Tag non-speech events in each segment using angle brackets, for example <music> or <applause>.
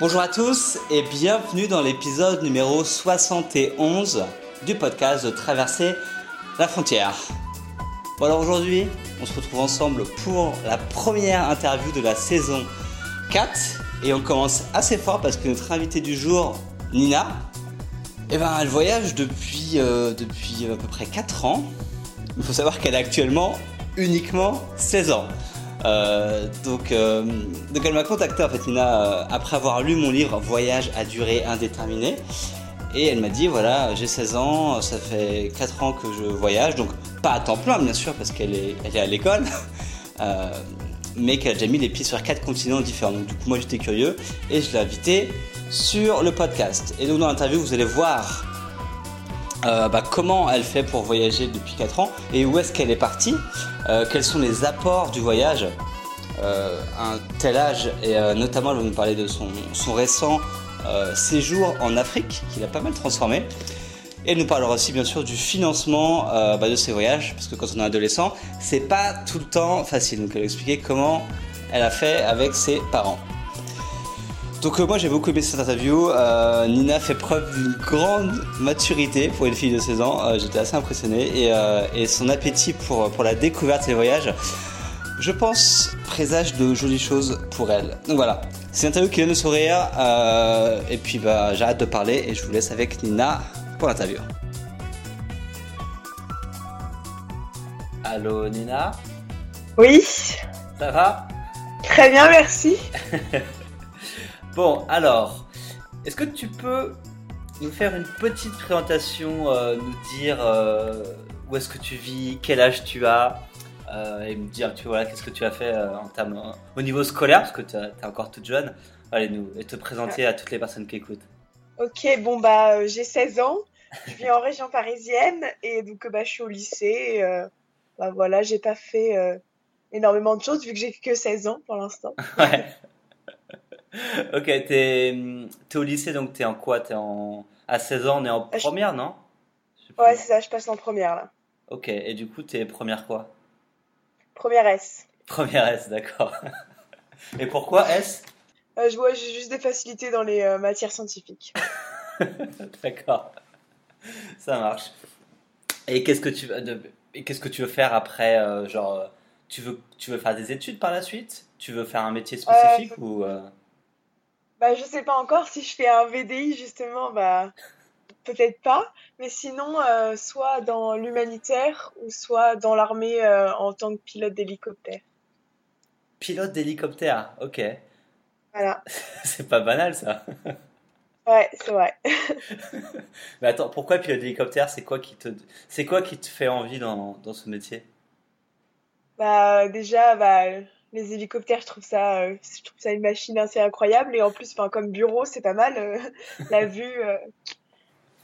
Bonjour à tous et bienvenue dans l'épisode numéro 71 du podcast de Traverser la frontière. Bon alors aujourd'hui, on se retrouve ensemble pour la première interview de la saison 4 et on commence assez fort parce que notre invitée du jour, Nina, eh ben, elle voyage depuis, euh, depuis à peu près 4 ans. Il faut savoir qu'elle a actuellement uniquement 16 ans. Euh, donc, euh, donc elle m'a contacté en fait Nina euh, après avoir lu mon livre Voyage à durée indéterminée. Et elle m'a dit voilà j'ai 16 ans ça fait 4 ans que je voyage. Donc pas à temps plein bien sûr parce qu'elle est, elle est à l'école. <laughs> Mais qu'elle a déjà mis les pieds sur 4 continents différents. Donc du coup moi j'étais curieux et je l'ai invitée sur le podcast. Et donc dans l'interview vous allez voir euh, bah, comment elle fait pour voyager depuis 4 ans et où est-ce qu'elle est partie, euh, quels sont les apports du voyage? Euh, à un tel âge et euh, notamment elle va nous parler de son, récent euh, séjour en Afrique qui l'a pas mal transformé. Et elle nous parlera aussi bien sûr du financement euh, bah, de ses voyages parce que quand on est adolescent c'est pas tout le temps facile donc elle va expliquer comment elle a fait avec ses parents. Donc euh, moi j'ai beaucoup aimé cette interview. Euh, Nina fait preuve d'une grande maturité pour une fille de 16 ans. Euh, J'étais assez impressionné et, euh, et son appétit pour, pour la découverte et les voyages, je pense, présage de jolies choses pour elle. Donc voilà, c'est une interview qui vient de sourire. Euh, et puis bah, j'arrête de parler et je vous laisse avec Nina pour l'interview. Allô Nina, Oui, ça va? Très bien, merci. <laughs> Bon, alors, est-ce que tu peux nous faire une petite présentation, euh, nous dire euh, où est-ce que tu vis, quel âge tu as, euh, et me dire, tu vois, qu'est-ce que tu as fait en termes, au niveau scolaire, parce que tu es encore toute jeune, allez nous et te présenter à toutes les personnes qui écoutent. Ok, bon bah j'ai 16 ans, je vis en <laughs> région parisienne et donc bah je suis au lycée. et, bah voilà, j'ai pas fait énormément de choses vu que j'ai que 16 ans pour l'instant. <laughs> Ouais. <laughs> ok, t'es es au lycée, donc t'es en quoi? T'es en à 16 ans, on est en Ah, je- première, non? Ouais, c'est ça, je passe en première là. Ok, et du coup, t'es première quoi? Première S. Première S, d'accord. <laughs> Et pourquoi S? Euh, je vois j'ai juste des facilités dans les euh, matières scientifiques. <laughs> D'accord. Ça marche. Et qu'est-ce que tu de... et qu'est-ce que tu veux faire après euh, genre tu veux tu veux faire des études par la suite? Tu veux faire un métier spécifique ou Bah je sais pas encore si je fais un VDI justement, bah peut-être pas, mais sinon euh, soit dans l'humanitaire ou soit dans l'armée euh, en tant que pilote d'hélicoptère. pilote d'hélicoptère OK. Voilà. <laughs> C'est pas banal ça. Ouais, c'est vrai. <laughs> Mais attends, pourquoi pilote d'hélicoptère? C'est quoi qui te c'est quoi qui te fait envie dans, dans ce métier? Bah déjà, bah les hélicoptères, je trouve ça, euh, je trouve ça une machine assez incroyable et en plus, enfin comme bureau, c'est pas mal. euh, <laughs> la vue, euh,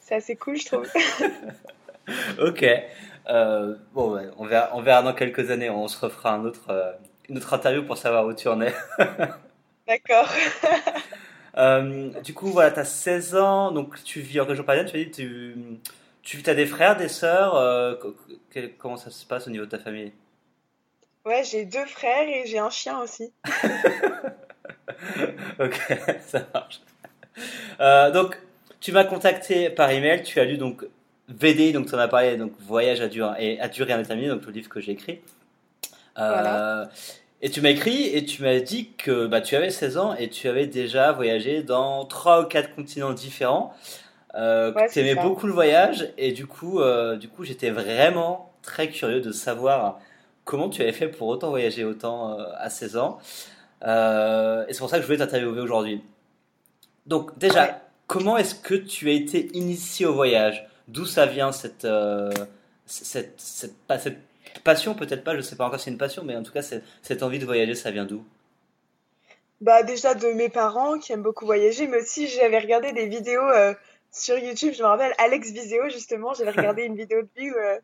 c'est assez cool, je trouve. <laughs> OK. Bon ouais, on verra on verra dans quelques années, on se refera un autre une autre interview pour savoir où tu en es. <laughs> D'accord. Du coup, voilà, tu as 16 ans, donc tu vis en région parisienne, tu as dit, tu, tu as des frères, des sœurs, comment ça se passe au niveau de ta famille? Ouais, j'ai deux frères et j'ai un chien aussi. <laughs> Ok, <laughs> ça marche. Euh, donc, tu m'as contacté par email, tu as lu donc VDI, donc tu en as parlé, donc Voyage à durée, et à durée indéterminée, donc le livre que j'ai écrit. Euh, Voilà. Et tu m'as écrit et tu m'as dit que bah, tu avais 16 ans et tu avais déjà voyagé dans trois ou quatre continents différents. Euh, Ouais, tu aimais ça. beaucoup le voyage et du coup, euh, du coup, j'étais vraiment très curieux de savoir comment tu avais fait pour autant voyager autant euh, à 16 ans. Euh, et c'est pour ça que je voulais t'interviewer aujourd'hui. Donc déjà, Ouais. comment est-ce que tu as été initié au voyage? D'où ça vient cette, euh, cette, cette, pas cette passion, peut-être pas, je sais pas encore si c'est une passion, mais en tout cas, cette envie de voyager, ça vient d'où? Bah déjà de mes parents qui aiment beaucoup voyager, mais aussi j'avais regardé des vidéos euh, sur YouTube. Je me rappelle Alex Viseo justement, j'avais regardé <laughs> une vidéo de lui, euh,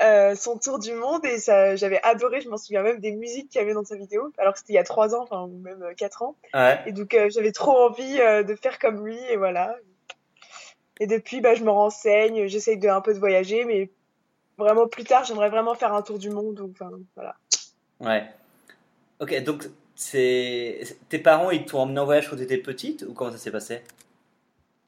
euh, son tour du monde et ça, j'avais adoré. Je m'en souviens même des musiques qu'il y avait dans sa vidéo, alors que c'était il y a trois ans, enfin ou même euh, quatre ans. Ouais. Et donc euh, j'avais trop envie euh, de faire comme lui et voilà. Et depuis, bah, je me renseigne, j'essaye de un peu de voyager, mais vraiment plus tard, j'aimerais vraiment faire un tour du monde. ou, Enfin, voilà. Ouais. Ok, donc tes parents, ils t'ont emmené en voyage quand tu étais petite ou comment ça s'est passé?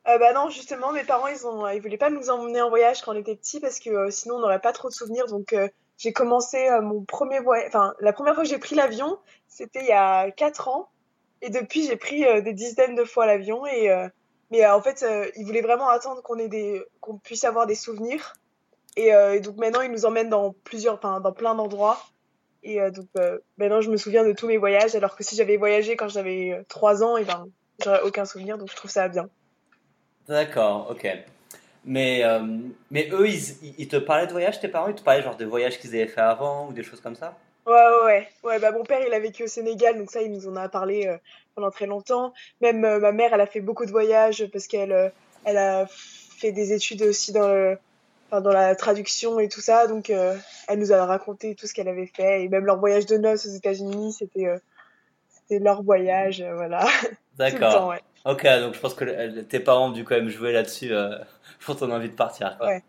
Euh, bah non, justement, mes parents, ils ont, ils voulaient pas nous emmener en voyage quand on était petits parce que euh, sinon on n'aurait pas trop de souvenirs. Donc euh, j'ai commencé euh, mon premier voyage, enfin la première fois que j'ai pris l'avion, c'était il y a 4 ans. Et depuis, j'ai pris des dizaines de fois l'avion. Et mais en fait, ils voulaient vraiment attendre qu'on ait des, qu'on puisse avoir des souvenirs. Et, et, donc maintenant, ils nous emmènent dans plusieurs, enfin dans plein d'endroits. Et donc maintenant, je me souviens de tous mes voyages. Alors que si j'avais voyagé quand j'avais 3 ans, et ben j'aurais aucun souvenir. Donc je trouve ça bien. D'accord, ok. Mais, euh, mais eux, ils, ils, te parlaient de voyage, tes parents? Ils te parlaient genre de voyages qu'ils avaient fait avant ou des choses comme ça? Ouais, ouais, ouais. ouais bah, mon père, il a vécu au Sénégal, donc ça, il nous en a parlé euh, pendant très longtemps. Même euh, ma mère, elle a fait beaucoup de voyages parce qu'elle elle a fait des études aussi dans, le, enfin, dans la traduction et tout ça. Donc, elle nous a raconté tout ce qu'elle avait fait. Et même leur voyage de noces aux États-Unis, c'était c'était leur voyage, voilà. <laughs> D'accord. Ouais. Ok, donc je pense que tes parents ont dû quand même jouer là-dessus euh, <laughs> pour ton envie de partir. Quoi. Ouais,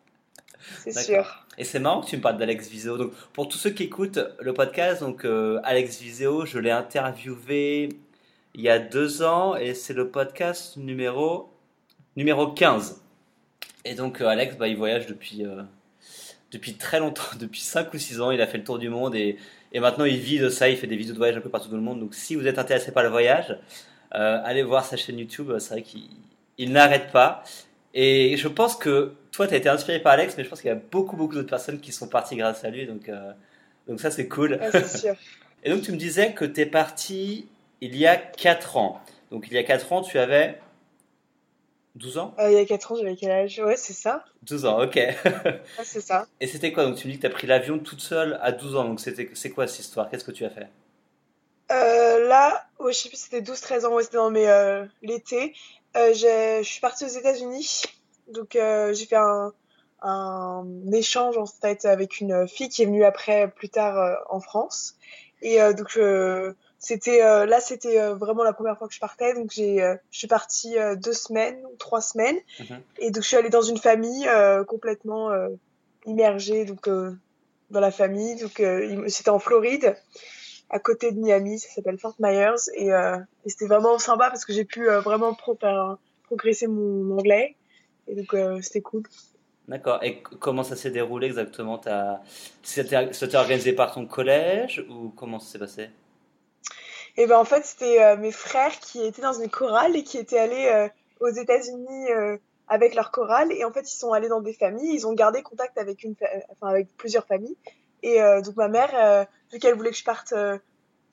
c'est sûr. Et c'est marrant que tu me parles d'Alex Viseo. Donc, pour tous ceux qui écoutent le podcast, donc euh, Alex Viseo, je l'ai interviewé il y a deux ans et c'est le podcast numéro, numéro 15. Et donc, euh, Alex, bah, il voyage depuis, euh, depuis très longtemps, <laughs> depuis 5 ou 6 ans. Il a fait le tour du monde et, et maintenant il vit de ça. Il fait des vidéos de voyage un peu partout dans le monde. Donc, si vous êtes intéressé par le voyage, euh, allez voir sa chaîne YouTube, c'est vrai qu'il n'arrête pas. Et je pense que toi, tu as été inspiré par Alex, mais je pense qu'il y a beaucoup, beaucoup d'autres personnes qui sont parties grâce à lui. Donc, euh, donc ça, c'est cool. sûr. <laughs> Et donc, tu me disais que tu es parti il y a 4 ans. Donc, il y a 4 ans, tu avais 12 ans? Euh, Il y a 4 ans, j'avais quel âge? Ouais, c'est ça. 12 ans, ok. c'est ça. <laughs> Et c'était quoi? Donc, tu me dis que tu as pris l'avion toute seule à 12 ans. Donc, c'est quoi cette histoire? Qu'est-ce que tu as fait? Euh, là, oh, je sais plus, c'était 12-13 ans, ouais, c'était dans mais euh, l'été. Euh, je suis partie aux États-Unis, donc euh, j'ai fait un, un, échange en fait avec une fille qui est venue après, plus tard euh, en France. Et euh, donc c'était là, c'était vraiment la première fois que je partais, donc j'ai, je suis partie deux semaines ou trois semaines, mm-hmm. et donc je suis allée dans une famille complètement immergée, donc dans la famille. Donc c'était en Floride à côté de Miami, ça s'appelle Fort Myers, et, euh, et c'était vraiment sympa parce que j'ai pu euh, vraiment pro faire, progresser mon anglais, et donc euh, c'était cool. D'accord. Et comment ça s'est déroulé exactement? C'était organisé par ton collège ou comment ça s'est passé? Et eh ben en fait c'était mes frères qui étaient dans une chorale et qui étaient allés aux États-Unis avec leur chorale. Et en fait ils sont allés dans des familles, ils ont gardé contact avec une, enfin avec plusieurs familles et donc ma mère vu qu'elle voulait que je parte euh,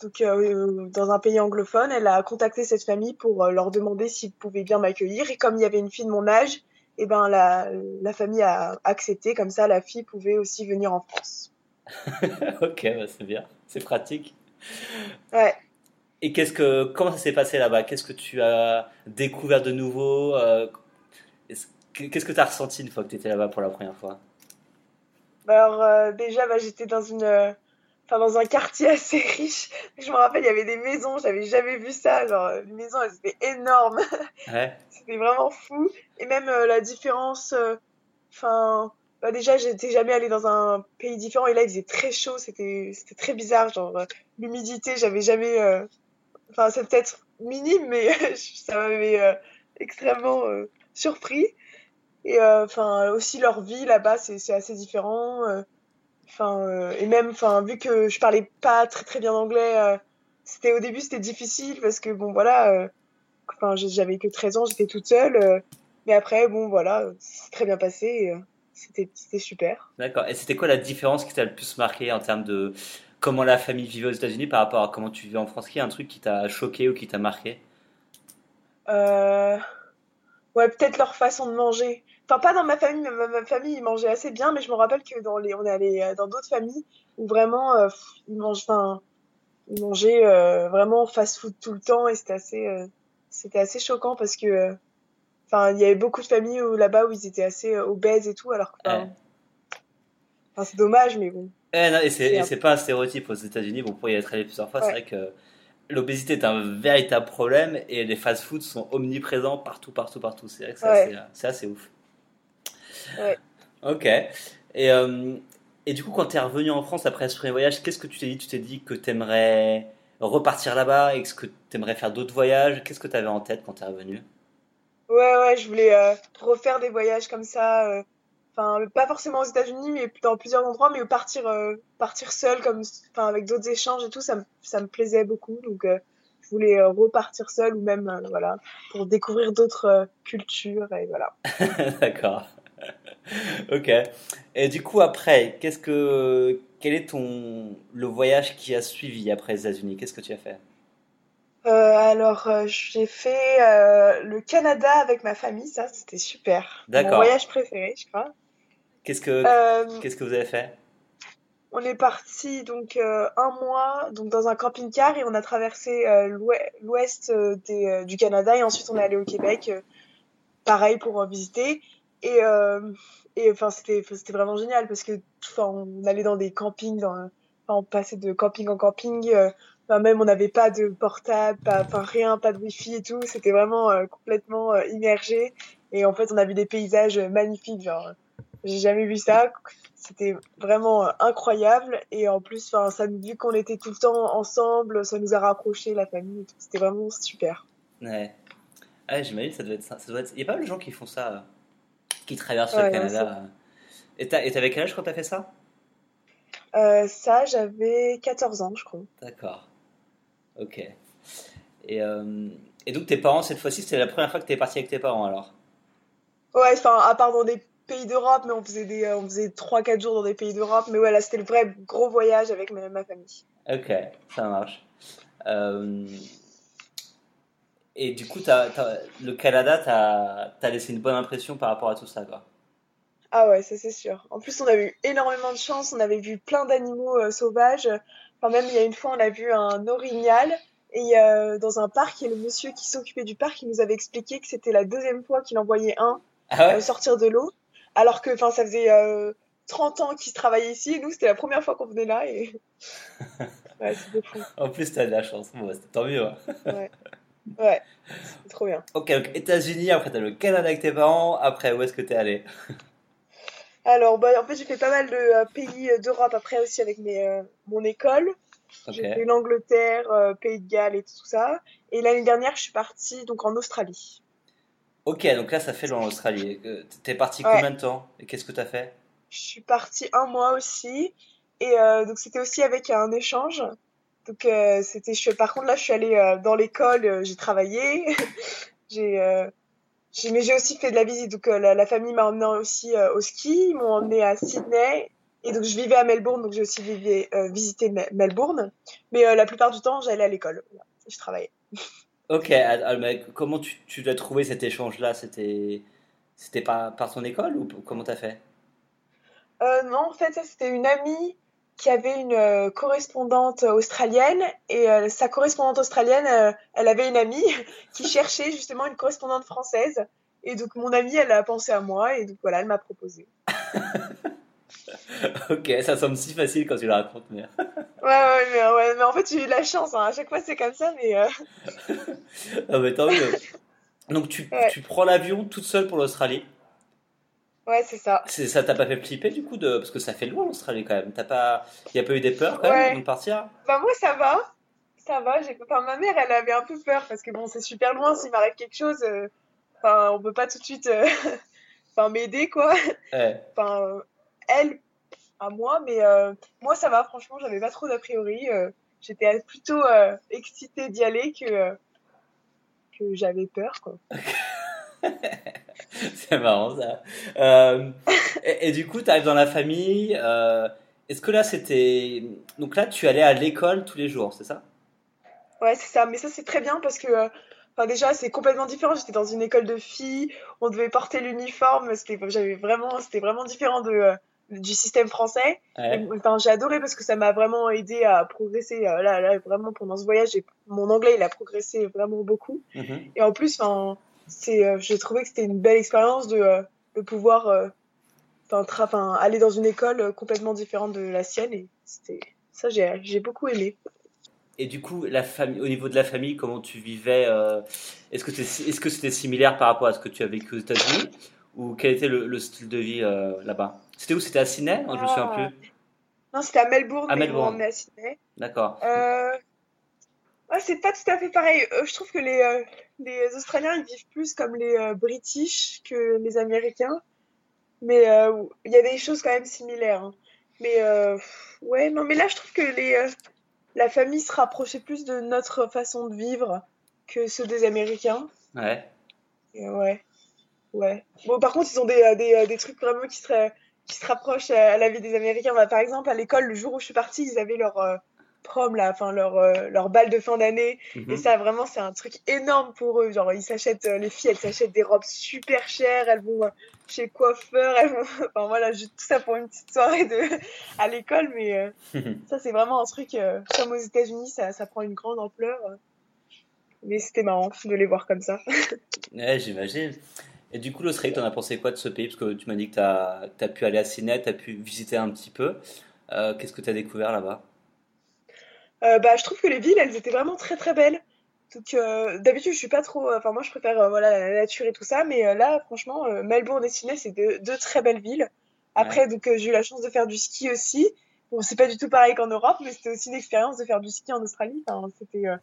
donc, euh, dans un pays anglophone, elle a contacté cette famille pour euh, leur demander s'ils pouvaient bien m'accueillir. Et comme il y avait une fille de mon âge, et eh ben la, la famille a accepté. Comme ça, la fille pouvait aussi venir en France. <laughs> ok, bah c'est bien, c'est pratique. Ouais. Et qu'est-ce que, comment ça s'est passé là-bas? Qu'est-ce que tu as découvert de nouveau Qu'est-ce que tu as ressenti une fois que tu étais là-bas pour la première fois? Bah, Alors déjà, bah, j'étais dans une enfin dans un quartier <laughs> assez riche. Je me rappelle, il y avait des maisons, j'avais jamais vu ça. Genre, les maisons, elles étaient énormes. <laughs> Ouais. C'était vraiment fou. Et même euh, la différence, euh, enfin, bah déjà, j'étais jamais allée dans un pays différent et là, il faisait très chaud. C'était, c'était très bizarre. Genre, euh, l'humidité, j'avais jamais. Enfin, c'est peut-être minime, mais <laughs> ça m'avait extrêmement surpris. Et enfin, aussi leur vie là-bas, c'est assez différent. Enfin, euh, et même, enfin, vu que je parlais pas très très bien anglais, euh, c'était au début c'était difficile parce que bon voilà, euh, enfin j'avais que 13 ans, j'étais toute seule, mais après bon voilà, c'est très bien passé, c'était c'était super. D'accord. Et c'était quoi la différence qui t'a le plus marqué en termes de comment la famille vivait aux États-Unis par rapport à comment tu vivais en France? Qui y a un truc qui t'a choqué ou qui t'a marqué? Ouais, peut-être leur façon de manger. Enfin, pas dans ma famille, mais ma, famille, ils mangeaient assez bien, mais je me rappelle que dans les, on est allé euh, dans d'autres familles où vraiment, euh, ils mangent, enfin, ils mangeaient euh, vraiment fast-food tout le temps et c'était assez, c'était assez choquant parce que, enfin, il y avait beaucoup de familles où là-bas où ils étaient assez obèses et tout, alors que, enfin, c'est dommage, mais bon. Eh, non, et c'est pas un stéréotype aux États-Unis. Bon, pour y être allé plusieurs fois, c'est vrai que l'obésité est un véritable problème et les fast-foods sont omniprésents partout, partout, partout. C'est vrai que c'est assez, ouf. Ouais. Ok. Et, euh, et du coup, quand tu es revenu en France après ce premier voyage, qu'est-ce que tu t'es dit? Tu t'es dit que tu aimerais repartir là-bas Est-ce que tu aimerais faire d'autres voyages? Qu'est-ce que tu avais en tête quand tu es revenu? Ouais, ouais, je voulais euh, refaire des voyages comme ça. euh, Enfin, pas forcément aux États-Unis, mais dans plusieurs endroits, mais partir, partir seul, comme, enfin, avec d'autres échanges et tout, ça me, ça me plaisait beaucoup. Donc, je voulais repartir seul ou même, voilà, pour découvrir d'autres cultures et voilà. <laughs> D'accord. <laughs> Ok. Et du coup, après, qu'est-ce que, quel est ton, le voyage qui a suivi après les États-Unis? Qu'est-ce que tu as fait? Euh, alors, euh, j'ai fait euh, le Canada avec ma famille, ça, c'était super. Mon D'accord. voyage préféré, je crois. Qu'est-ce que, qu'est-ce que vous avez fait? on est parti donc un mois donc dans un camping-car et on a traversé l'ouest du Canada et ensuite on est allé au Québec, pareil pour visiter. Et, et enfin c'était c'était vraiment génial parce que enfin on allait dans des campings, dans, enfin on passait de camping en camping. euh, même on n'avait pas de portable, rien, pas de wifi et tout. C'était vraiment euh, complètement euh, immergé. Et en fait on a vu des paysages magnifiques, genre j'ai jamais vu ça. C'était vraiment incroyable. Et en plus, enfin, ça, vu qu'on était tout le temps ensemble, ça nous a rapprochés, la famille. C'était vraiment super. Ouais. Ah, j'imagine, ça doit être ça. ça doit être... Il y a pas mal de gens qui font ça, qui traversent Ouais, le Canada. Et t'avais quel âge quand t'as fait ça? Euh, ça, j'avais 14 ans, je crois. D'accord. Ok. Et, euh, et donc tes parents, cette fois-ci, c'était la première fois que t'es parti avec tes parents alors? Ouais, enfin, à part dans des pays d'Europe, mais on faisait des, euh, on faisait 3-4 jours dans des pays d'Europe. Mais ouais, là, c'était le vrai gros voyage avec ma, ma famille. Ok, ça marche. Euh, Et du coup, t'as- le Canada, t'as as laissé une bonne impression par rapport à tout ça, quoi. Ah ouais, ça c'est sûr. En plus, on a eu énormément de chance. On avait vu plein d'animaux euh, sauvages. Enfin, même il y a une fois, on a vu un orignal. Et euh, dans un parc, il a le monsieur qui s'occupait du parc qui nous avait expliqué que c'était la deuxième fois qu'il envoyait un Ah euh, sortir de l'eau. Alors que, ça faisait euh, 30 ans qu'il travaillait ici. Et nous, c'était la première fois qu'on venait là. Et <laughs> ouais, fou. En plus, t'as de la chance. Bon, bah, c'est tant mieux. hein. Ouais, ouais, c'était trop bien. Ok, donc États-Unis, après t'as le Canada avec tes parents, après où est-ce que t'es allé? Alors, bah, en fait, j'ai fait pas mal de euh, pays euh, d'Europe après aussi avec mes, euh, mon école. J'ai fait l'Angleterre, euh, Pays de Galles et tout ça. Et l'année dernière, je suis partie donc en Australie. ok, donc là ça fait dans l'Australie. T'es parti Ouais. combien de temps? Et qu'est-ce que t'as fait? Je suis partie un mois aussi. Et donc, c'était aussi avec un échange. Donc, euh, c'était, je, par contre, là, je suis allée euh, dans l'école, euh, j'ai travaillé. <laughs> j'ai, j'ai, mais j'ai aussi fait de la visite. Donc, la, la famille m'a emmené aussi au ski. Ils m'ont emmené à Sydney. Et donc, je vivais à Melbourne. Donc, j'ai aussi vivé, visité Me- Melbourne. Mais la plupart du temps, j'allais à l'école. Je travaillais. <laughs> Ok, mais comment tu, tu l'as trouvé cet échange-là? C'était c'était par, par ton école ou comment t'as fait? Non, en fait, ça, c'était une amie qui avait une euh, correspondante australienne et euh, sa correspondante australienne, euh, elle avait une amie <laughs> qui cherchait justement une correspondante française. Et donc, mon amie, elle a pensé à moi et donc voilà, elle m'a proposé. <laughs> Ok, ça semble si facile quand tu le racontes, mais... <laughs> Ouais, ouais, mais, ouais, mais en fait, j'ai eu de la chance. hein. À chaque fois, c'est comme ça, mais euh, Ah, mais tant mieux. Donc tu, Ouais. tu prends l'avion toute seule pour l'Australie. Ouais, c'est ça. C'est, ça t'a pas fait flipper du coup de... Parce que ça fait loin l'Australie quand même. T'as pas... Y a pas eu des peurs quand même Ouais. avant de partir? Bah, moi, ça va. Ça va. J'ai... Enfin, ma mère, elle avait un peu peur parce que bon, c'est super loin. S'il m'arrive quelque chose, euh, enfin, on peut pas tout de suite euh, <laughs> enfin, m'aider, quoi. Ouais. enfin euh, elle à moi mais euh, moi ça va franchement j'avais pas trop d'a priori euh, j'étais plutôt excitée d'y aller que que j'avais peur quoi <laughs> <laughs> C'est marrant ça. Euh, et, et du coup, tu arrives dans la famille. euh, est-ce que là c'était. Donc là, tu allais à l'école tous les jours, c'est ça? ouais c'est ça mais ça c'est très bien parce que euh, enfin déjà c'est complètement différent j'étais dans une école de filles on devait porter l'uniforme c'était vraiment vraiment différent de du système français Ouais. Enfin j'ai adoré parce que ça m'a vraiment aidé à progresser là là vraiment pendant ce voyage mon anglais il a progressé vraiment beaucoup Mhm. Et en plus, enfin, c'est, euh, j'ai trouvé que c'était une belle expérience de, euh, de pouvoir, euh, enfin, aller dans une école complètement différente de la sienne. Et c'était, ça, j'ai, j'ai beaucoup aimé. Et du coup, la famille, au niveau de la famille, comment tu vivais euh, Est-ce que est-ce que c'était similaire par rapport à ce que tu as vécu aux États-Unis Ou quel était le, le style de vie euh, là-bas? C'était où? C'était à Sydney? Non, je me souviens Ah. plus. Non, c'était à Melbourne, À mais Melbourne. emmené à Sydney. D'accord. Euh, Ouais, c'est pas tout à fait pareil. Euh, je trouve que les, euh, les Australiens, ils vivent plus comme les euh, British que les Américains. Mais euh, il y a des choses quand même similaires. hein. Mais ouais, non, mais là, je trouve que les, la famille se rapprochait plus de notre façon de vivre que ceux des Américains. Ouais. Et ouais, ouais. Bon, par contre, ils ont des, des, des trucs vraiment qui qui se rapprochent à la vie des Américains. Bah, par exemple, à l'école, le jour où je suis partie, ils avaient leur prom, là, enfin, leur, euh, leur bal de fin d'année. Et Mhm. ça, vraiment, c'est un truc énorme pour eux. Genre, ils s'achètent, euh, les filles, elles s'achètent des robes super chères, elles vont euh, chez le coiffeur, elles vont... <laughs> Enfin, voilà, tout ça pour une petite soirée de... <laughs> à l'école. Mais euh, <laughs> ça, c'est vraiment un truc, euh, comme aux États-Unis, ça, ça prend une grande ampleur. Mais c'était marrant de les voir comme ça. Ouais, j'imagine. Et du coup, l'Australie, t'en as pensé quoi de ce pays? Parce que tu m'as dit que t'as, t'as pu aller à Sydney, t'as pu visiter un petit peu. Qu'est-ce que t'as découvert là-bas? Euh, bah, je trouve que les villes, elles étaient vraiment très très belles. Donc, euh, d'habitude, je suis pas trop. Enfin, moi, je préfère euh, voilà, la nature et tout ça. Mais euh, là, franchement, euh, Melbourne et Sydney, c'est deux, deux très belles villes. Ouais. Après, donc, euh, j'ai eu la chance de faire du ski aussi. Bon, c'est pas du tout pareil qu'en Europe, mais c'était aussi une expérience de faire du ski en Australie. Enfin, c'était. euh,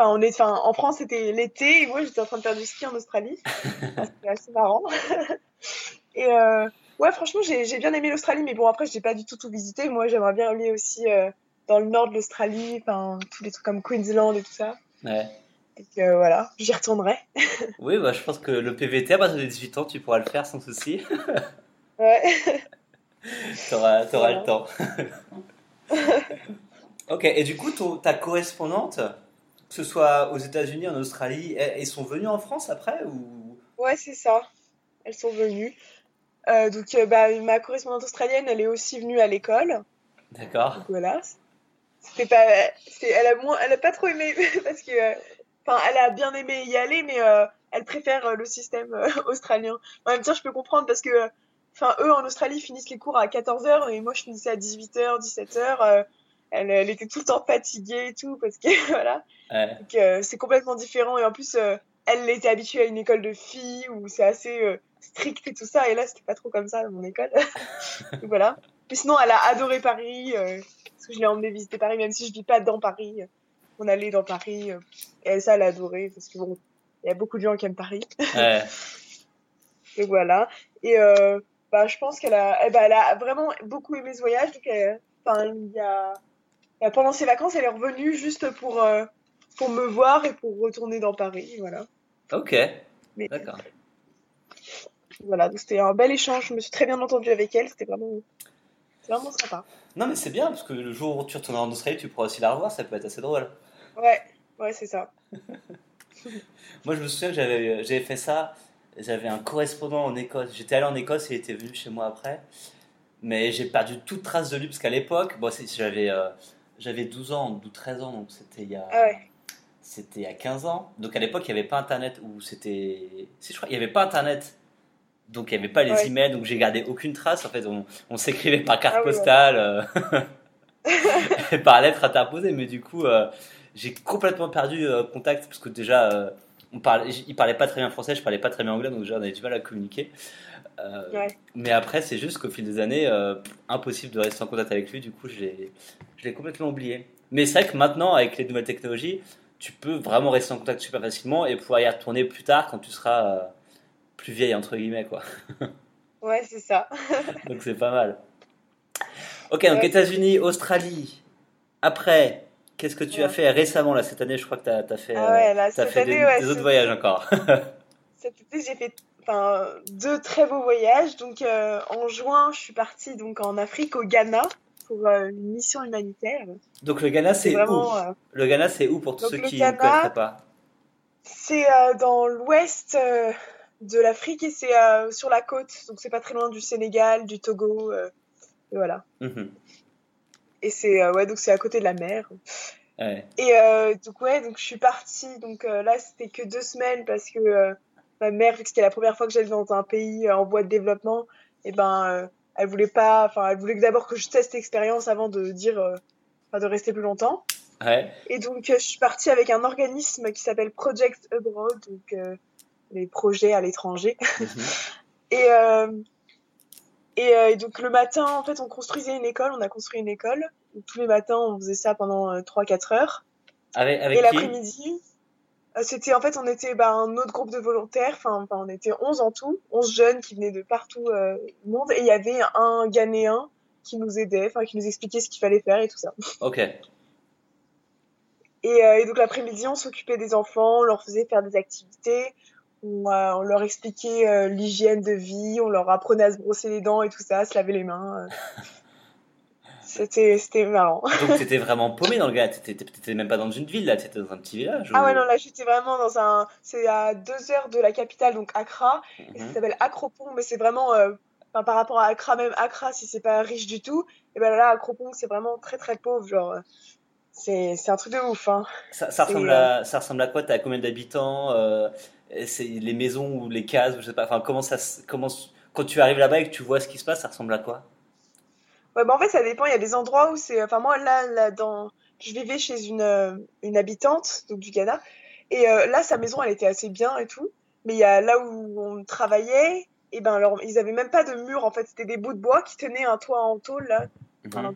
Enfin, on est, enfin, en France, c'était l'été et moi, j'étais en train de faire du ski en Australie. <laughs> C'était assez marrant. <laughs> Et euh, ouais, franchement, j'ai j'ai bien aimé l'Australie, mais bon, après, j'ai pas du tout tout visité. Moi, j'aimerais bien aller aussi euh, dans le nord de l'Australie, enfin, tous les trucs comme Queensland et tout ça. Ouais. Donc euh, voilà, j'y retournerai. <laughs> Oui, bah, je pense que le PVT, à partir de 18 ans, tu pourras le faire sans souci. <laughs> Ouais. <laughs> T'auras, t'auras le temps. Ok, et du coup, ton- ta correspondante, que ce soit aux États-Unis, en Australie, elles, sont venues en France après ou... Ouais, c'est ça. Elles sont venues. Euh, donc, euh, bah, ma correspondante australienne, elle est aussi venue à l'école. D'accord. Voilà. C'était pas, c'est, elle a moins, elle a pas trop aimé <laughs> parce que, euh, enfin, elle a bien aimé y aller, mais euh, elle préfère euh, le système <laughs> australien. En même temps, je peux comprendre parce que, enfin, eux en Australie finissent les cours à 14h et moi je finissais à 18h, 17h. euh, elle, elle était tout le temps fatiguée et tout parce que <laughs> voilà. Ouais. Donc, euh, c'est complètement différent et en plus, euh, elle était habituée à une école de filles où c'est assez euh, strict et tout ça et là c'était pas trop comme ça dans mon école. Donc, voilà. Mais sinon, elle a adoré Paris euh, parce que je l'ai emmenée visiter Paris même si je vis pas dans Paris. On allait dans Paris euh, et elle, ça, elle a adoré parce que bon, il y a beaucoup de gens qui aiment Paris. Ouais. <laughs> Et voilà. Et euh, bah, je pense qu'elle a, eh elle a vraiment beaucoup aimé ce voyage. Donc, il y a, a- pendant ses vacances, elle est revenue juste pour, euh, pour me voir et pour retourner dans Paris. Voilà. Ok, d'accord. voilà, donc c'était un bel échange. Je me suis très bien entendue avec elle. C'était vraiment, c'était vraiment sympa. Non, mais c'est bien, parce que le jour où tu retournes en Australie, tu pourras aussi la revoir, ça peut être assez drôle. Ouais, ouais, c'est ça. <laughs> Moi, je me souviens que j'avais j'avais fait ça. J'avais un correspondant en Écosse. J'étais allé en Écosse et il était venu chez moi après. Mais j'ai perdu toute trace de lui parce qu'à l'époque, bon, j'avais euh, j'avais 12 ans ou 13 ans, donc c'était il y a Ah ouais. c'était il y a 15 ans. Donc à l'époque, il n'y avait pas internet ou c'était si je crois, il n'y avait pas internet. Donc il n'y avait pas les Ouais. emails, donc j'ai gardé aucune trace. En fait, on, on s'écrivait par carte Ah oui, ouais. postale, euh, et <laughs> <laughs> par lettre interposée. Mais du coup, euh, j'ai complètement perdu euh, contact parce que déjà, euh, on parlait, il parlait pas très bien français, je parlais pas très bien anglais, donc déjà on avait du mal à communiquer. Euh, Ouais. Mais après, c'est juste qu'au fil des années, euh, impossible de rester en contact avec lui. Du coup, je l'ai, complètement oublié. Mais c'est vrai que maintenant, avec les nouvelles technologies, tu peux vraiment rester en contact super facilement et pouvoir y retourner plus tard quand tu seras euh, plus vieille entre guillemets quoi. <laughs> Ouais, c'est ça. <laughs> Donc c'est pas mal. Ok, donc Ouais. États-Unis, Australie. Après, qu'est-ce que tu as fait récemment là cette année? Je crois que tu as, fait, Ah ouais, là, euh, cette fait année, des, autres voyages encore. <laughs> Cet été, j'ai fait deux très beaux voyages. Donc, euh, en juin, je suis partie donc, en Afrique, au Ghana, pour euh, une mission humanitaire. donc le Ghana, c'est où? euh, Le Ghana, c'est où pour tous Donc, ceux qui ne connaîtraient pas? c'est dans l'ouest de l'Afrique et c'est euh, sur la côte. Donc, c'est pas très loin du Sénégal, du Togo. euh, et voilà. Mhm. Et c'est euh, ouais, donc c'est à côté de la mer. Ouais. Et donc ouais, donc je suis partie. Donc là, c'était que deux semaines parce que ma mère, vu que c'était la première fois que j'allais dans un pays en voie de développement, et ben euh, elle voulait pas. Enfin, elle voulait que d'abord que je teste l'expérience avant de dire, de rester plus longtemps. Ouais. Et donc je suis partie avec un organisme qui s'appelle Project Abroad, donc les projets à l'étranger. Mhm. <laughs> Et, euh, et, euh, et donc le matin, en fait, on construisait une école, on a construit une école. Tous les matins, on faisait ça pendant euh, 3-4 heures. Avec, avec Et l'après-midi, euh, c'était en fait, on était bah, un autre groupe de volontaires, enfin, on était 11 en tout, 11 jeunes qui venaient de partout euh, du monde, et il y avait un Ghanéen qui nous aidait, enfin, qui nous expliquait ce qu'il fallait faire et tout ça. Ok. Et, euh, et donc l'après-midi, on s'occupait des enfants, on leur faisait faire des activités, on, euh, on leur expliquait euh, l'hygiène de vie, on leur apprenait à se brosser les dents et tout ça, à se laver les mains. euh. <laughs> C'était c'était marrant. Donc t'étais vraiment paumé dans le Ghana, t'étais même pas dans une ville là, t'étais dans un petit village. Ah ou- ouais, non, là j'étais vraiment dans un. C'est à deux heures de la capitale, donc Accra, et ça Mhm. s'appelle Acropong, mais c'est vraiment. euh, enfin, par rapport à Accra, même Accra, si c'est pas riche du tout, et ben là, Acropong, c'est vraiment très très pauvre, genre. C'est c'est un truc de ouf, hein. Ça, ressemble à, ça ressemble à quoi? T'as combien d'habitants euh, les maisons ou les cases, ou je sais pas. Enfin, comment ça, comment, quand tu arrives là-bas et que tu vois ce qui se passe, ça ressemble à quoi? Ouais, bah en fait, ça dépend. Il y a des endroits où c'est. Enfin, moi, là, là, dans. Je vivais chez une, euh, une habitante, donc du Ghana. Et euh, là, sa maison, elle était assez bien et tout. Mais il y a là où on travaillait, et ben, alors, ils avaient même pas de mur, en fait. C'était des bouts de bois qui tenaient un toit en tôle, là, Mhm.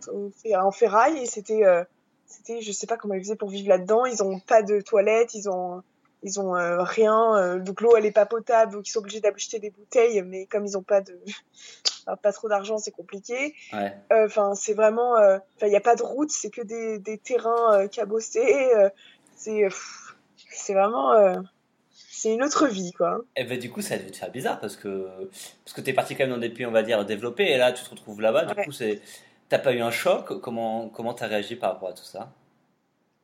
en, ferraille. Et c'était. euh, c'était, je sais pas comment ils faisaient pour vivre là-dedans. Ils ont pas de toilettes, ils ont. Ils ont euh, rien, euh, donc l'eau elle est pas potable, donc ils sont obligés d'acheter des bouteilles, mais comme ils ont pas de, <laughs> enfin, pas trop d'argent, c'est compliqué. Ouais. Euh, c'est vraiment. il n'y a pas de route, c'est que des, des terrains cabossés. c'est, c'est vraiment. c'est une autre vie, quoi. Et ben du coup, ça a dû te faire bizarre parce que parce que t'es parti quand même dans des pays, on va dire développés, et là tu te retrouves là-bas. Du Ouais. coup, c'est t'as pas eu un choc? Comment comment t'as réagi par rapport à tout ça?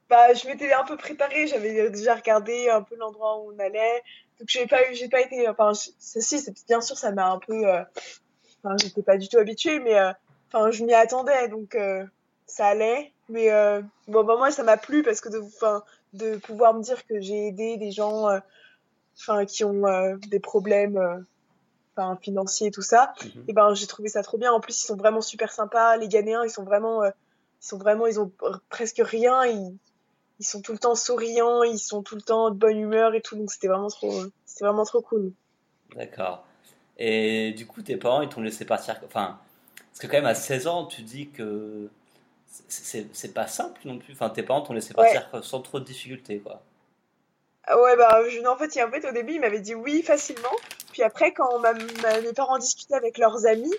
Bah, je m'étais un peu préparée, j'avais déjà regardé un peu l'endroit où on allait. Donc, j'ai pas eu, j'ai pas été. Enfin, je- ça, si, c'est- bien sûr, ça m'a un peu. euh, Enfin, j'étais pas du tout habituée, mais. euh, Enfin, je m'y attendais, donc euh, ça allait. Mais euh, bon, bah, moi, ça m'a plu parce que de, enfin, de pouvoir me dire que j'ai aidé des gens euh, enfin, qui ont euh, des problèmes euh, enfin, financiers et tout ça, Mhm. et ben, j'ai trouvé ça trop bien. En plus, ils sont vraiment super sympas. Les Ghanéens, ils sont vraiment. euh, ils sont vraiment. Ils ont presque rien. Ils, ils sont tout le temps souriants, ils sont tout le temps de bonne humeur et tout. Donc, c'était vraiment trop. C'était vraiment trop cool. D'accord. Et du coup, tes parents, ils t'ont laissé partir. Enfin, parce que quand même à 16 ans, tu dis que c'est pas simple non plus. Enfin, tes parents t'ont laissé Ouais. partir sans trop de difficultés, quoi. Ah Ouais, bah, je, en fait, il- en fait, au début, ils m'avaient dit oui facilement. Puis après, quand mes parents discutaient avec leurs amis,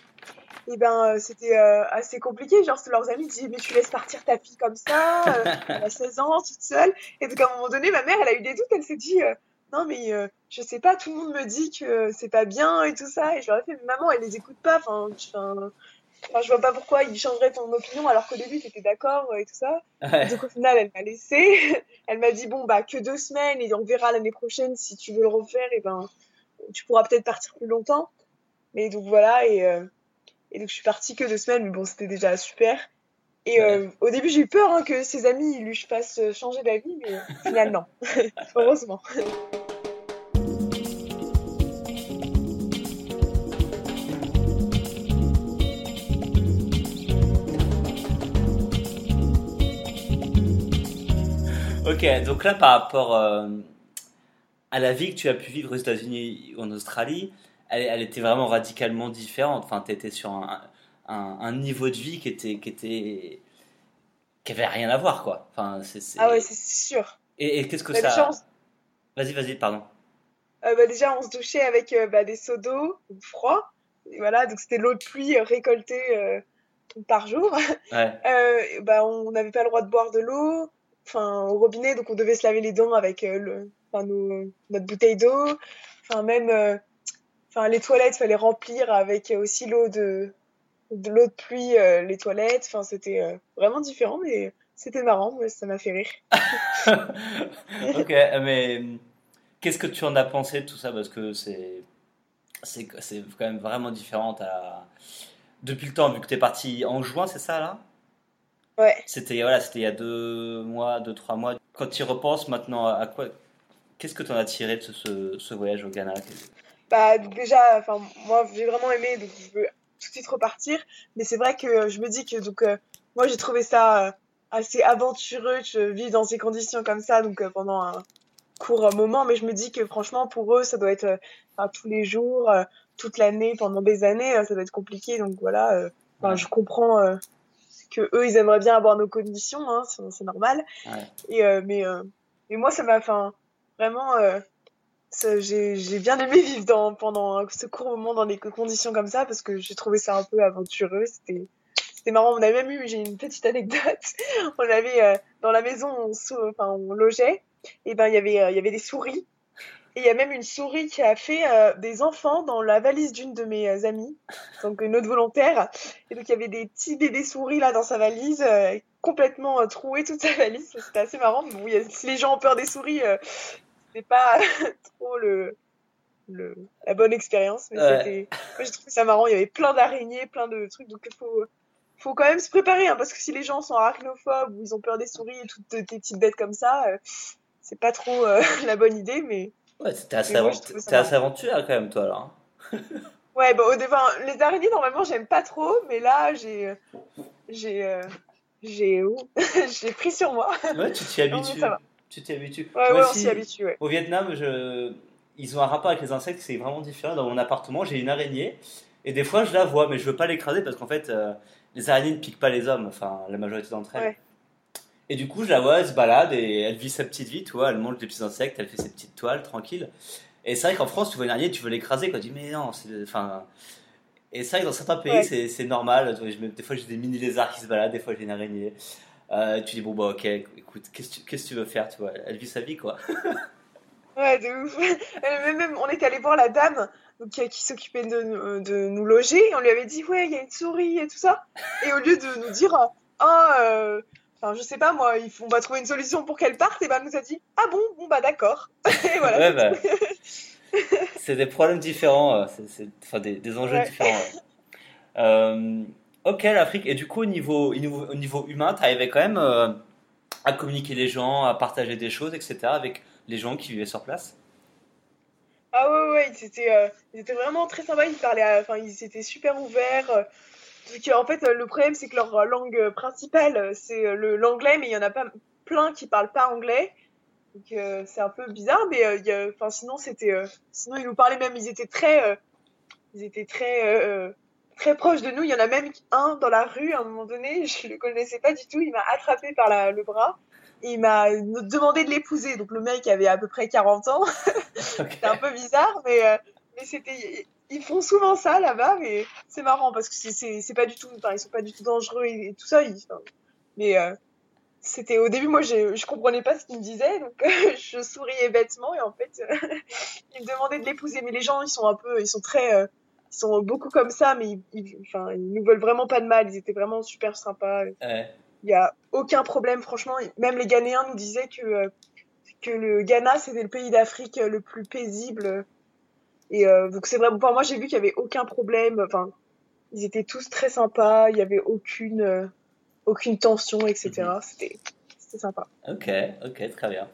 et ben, euh, c'était euh, assez compliqué. Genre, leurs amis disaient, mais tu laisses partir ta fille comme ça, euh, elle a 16 ans, toute seule. Et donc, à un moment donné, ma mère, elle a eu des doutes. Elle s'est dit, euh, non, mais je sais pas, tout le monde me dit que c'est pas bien et tout ça. Et je leur ai fait, mais maman, elle les écoute pas. Enfin, enfin, je vois pas pourquoi ils changeraient ton opinion alors qu'au début, t'étais d'accord euh, et tout ça. Ouais. Donc au final, elle m'a laissé. <laughs> Elle m'a dit bon bah que deux semaines et on verra l'année prochaine si tu veux le refaire et ben tu pourras peut-être partir plus longtemps. Mais donc voilà et, euh, et donc je suis partie que deux semaines mais bon c'était déjà super. Et euh, au début j'ai eu peur hein, que ses amis lui fassent changer d'avis mais au final non. Heureusement. Ok, donc là, par rapport euh, à la vie que tu as pu vivre aux États-Unis ou en Australie, elle, elle était vraiment radicalement différente. Enfin, tu étais sur un, un, un niveau de vie qui était, qui était, qui avait rien à voir, quoi. Enfin, Ah ouais c'est sûr. Et, et qu'est-ce que ça. s- Vas-y, vas-y, pardon. euh, bah, déjà on se douchait avec euh, bah, des seaux d'eau froid. Et voilà donc c'était l'eau de pluie récoltée par jour. Ouais. <laughs> Bah, on n'avait pas le droit de boire de l'eau, enfin au robinet, donc on devait se laver les dents avec euh, le, enfin, notre bouteille d'eau. Enfin même, euh, enfin les toilettes, fallait remplir avec aussi l'eau de, de l'eau de pluie, euh, les toilettes. Enfin c'était vraiment différent, mais c'était marrant, ouais, ça m'a fait rire. <laughs> ok, mais qu'est-ce que tu en as pensé de tout ça? Parce que c'est c'est quand même vraiment différent depuis le temps, vu que tu es parti en juin, c'est ça là? Ouais. C'était voilà, c'était il y a deux mois, deux, trois mois. Quand tu y repenses maintenant, à quoi Qu'est-ce que tu en as tiré de ce, ce, ce voyage au Ghana? Bah déjà, enfin moi j'ai vraiment aimé, donc je veux tout de suite repartir. Mais c'est vrai que je me dis que donc euh, moi j'ai trouvé ça euh, assez aventureux de vivre dans ces conditions comme ça, donc euh, pendant un court moment. Mais je me dis que franchement pour eux ça doit être tous les jours, toute l'année, pendant des années, ça doit être compliqué. Donc voilà, Ouais. je comprends, que eux, ils aimeraient bien avoir nos conditions, hein, c'est normal. Et, mais, mais moi, ça m'a, enfin, vraiment, j'ai bien aimé vivre dans, pendant ce court moment dans des conditions comme ça parce que j'ai trouvé ça un peu aventureux. C'était c'était marrant. On a même eu, j'ai une petite anecdote. <laughs> on avait euh, dans la maison, on, enfin, on logeait, et ben il y avait, euh, il y avait des souris. Et il y a même une souris qui a fait euh, des enfants dans la valise d'une de mes amies, donc une autre volontaire. Et donc il y avait des petits bébés souris là dans sa valise, complètement troué toute sa valise. C'était assez marrant. Bon, si les gens ont peur des souris, c'est pas <laughs> trop le, le, la bonne expérience. Mais c'était, moi j'ai trouvé ça marrant. Il y avait plein d'araignées, plein de trucs. Donc il faut faut quand même se préparer, hein, parce que si les gens sont arachnophobes ou ils ont peur des souris et toutes tes petites bêtes comme ça, euh, c'est pas trop euh, <laughs> la bonne idée, mais. Ouais, c'était assez, assez aventureux quand même, toi, alors. Hein. <laughs> ouais, bon, au départ, les araignées, normalement, j'aime pas trop, mais là, j'ai. J'ai. j'ai <laughs> j'ai pris sur moi. Ouais, tu t'y <laughs> habitues. tu t'y habitues. Ouais, ouais, on s'y habitue, ouais. Au Vietnam, je... ils ont un rapport avec les insectes, c'est vraiment différent. Dans mon appartement, j'ai une araignée. Et des fois, je la vois, mais je veux pas l'écraser parce qu'en fait, euh, les araignées ne piquent pas les hommes, enfin la majorité d'entre elles. Et du coup, je la vois, elle se balade et elle vit sa petite vie, tu vois, elle mange des petits insectes, elle fait ses petites toiles, tranquille. Et c'est vrai qu'en France, tu vois une araignée, tu veux l'écraser, quoi. Tu dis, mais non, c'est. Enfin. Et c'est vrai que dans certains pays, c'est normal. des fois, j'ai des mini lézards qui se baladent, des fois, j'ai une araignée. Euh, tu dis, bon, bah, ok, écoute, qu'est-ce que tu veux faire, tu vois? Elle vit sa vie, quoi. <laughs> ouais, de ouf. <laughs> Même, on était allé voir la dame donc, qui s'occupait de, de, nous loger. on lui avait dit, ouais, il y a une souris et tout ça. Et au lieu de nous dire, ah, euh, enfin, je sais pas, moi, on va trouver une solution pour qu'elle parte, et ben, nous a dit, ah bon, bon, bah, d'accord. <laughs> et voilà. Bah, <laughs> c'est des problèmes différents, euh, c'est, enfin, des, des enjeux différents. Euh, ok, l'Afrique. Et du coup, au niveau, au niveau humain, tu arrivais quand même à communiquer les gens, à partager des choses, etc., avec les gens qui vivaient sur place? Ah ouais, ouais, ils étaient, euh, ils étaient vraiment très sympas, ils parlaient, enfin, ils étaient super ouverts. Euh, en fait, le problème, c'est que leur langue principale, c'est le, l'anglais, mais il y en a pas plein qui parlent pas anglais. Donc, euh, c'est un peu bizarre, mais enfin, sinon, c'était, sinon, ils nous parlaient même, ils étaient très, ils étaient très, très proches de nous. Il y en a même un dans la rue, à un moment donné, <laughs> je le connaissais pas du tout, il m'a attrapé par la, le bras il m'a demandé de l'épouser. Donc le mec avait à peu près 40 ans. <laughs> c'était un peu bizarre, mais, euh, mais c'était. Ils font souvent ça là-bas, mais c'est marrant parce que c'est pas du tout. Enfin, ils sont pas du tout dangereux et, tout ça. mais euh, c'était au début, moi, je, comprenais pas ce qu'il me disait, donc <laughs> je souriais bêtement et en fait, <laughs> il me demandait de l'épouser. Mais les gens, ils sont un peu, ils sont très, ils sont beaucoup comme ça, mais ils, enfin, ils nous veulent vraiment pas de mal. Ils étaient vraiment super sympas. Ouais. Il n'y a aucun problème, franchement. Même les Ghanéens nous disaient que, euh, que le Ghana, c'était le pays d'Afrique euh, le plus paisible. Et euh, donc, c'est vrai, pour moi, j'ai vu qu'il n'y avait aucun problème. Enfin, ils étaient tous très sympas. Il n'y avait aucune, aucune tension, etc. Mhm. C'était sympa. Ok, ok, très bien.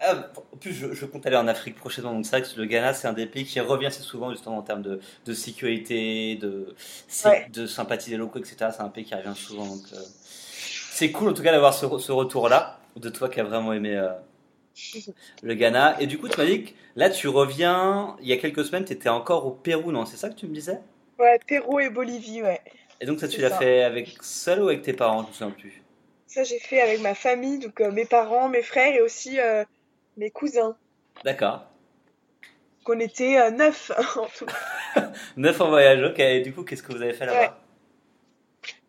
Ah, en plus, je, compte aller en Afrique prochainement, donc c'est vrai que le Ghana, c'est un des pays qui revient assez souvent, justement, en termes de, de sécurité, de, de sympathie des locaux, etc. C'est un pays qui revient souvent, donc euh, c'est cool en tout cas d'avoir ce, ce retour-là, de toi qui a vraiment aimé euh, <laughs> le Ghana. Et du coup, tu m'as dit que là, tu reviens, il y a quelques semaines, tu étais encore au Pérou, non? C'est ça que tu me disais? Ouais, Pérou et Bolivie, ouais. Et donc, ça, tu l'as fait avec seul ou avec tes parents, je me souviens plus? Ça, j'ai fait avec ma famille, donc euh, mes parents, mes frères et aussi mes cousins. D'accord. Qu'on était euh, neuf <laughs> en tout. <laughs> neuf en voyage, ok. Et du coup, qu'est-ce que vous avez fait là-bas?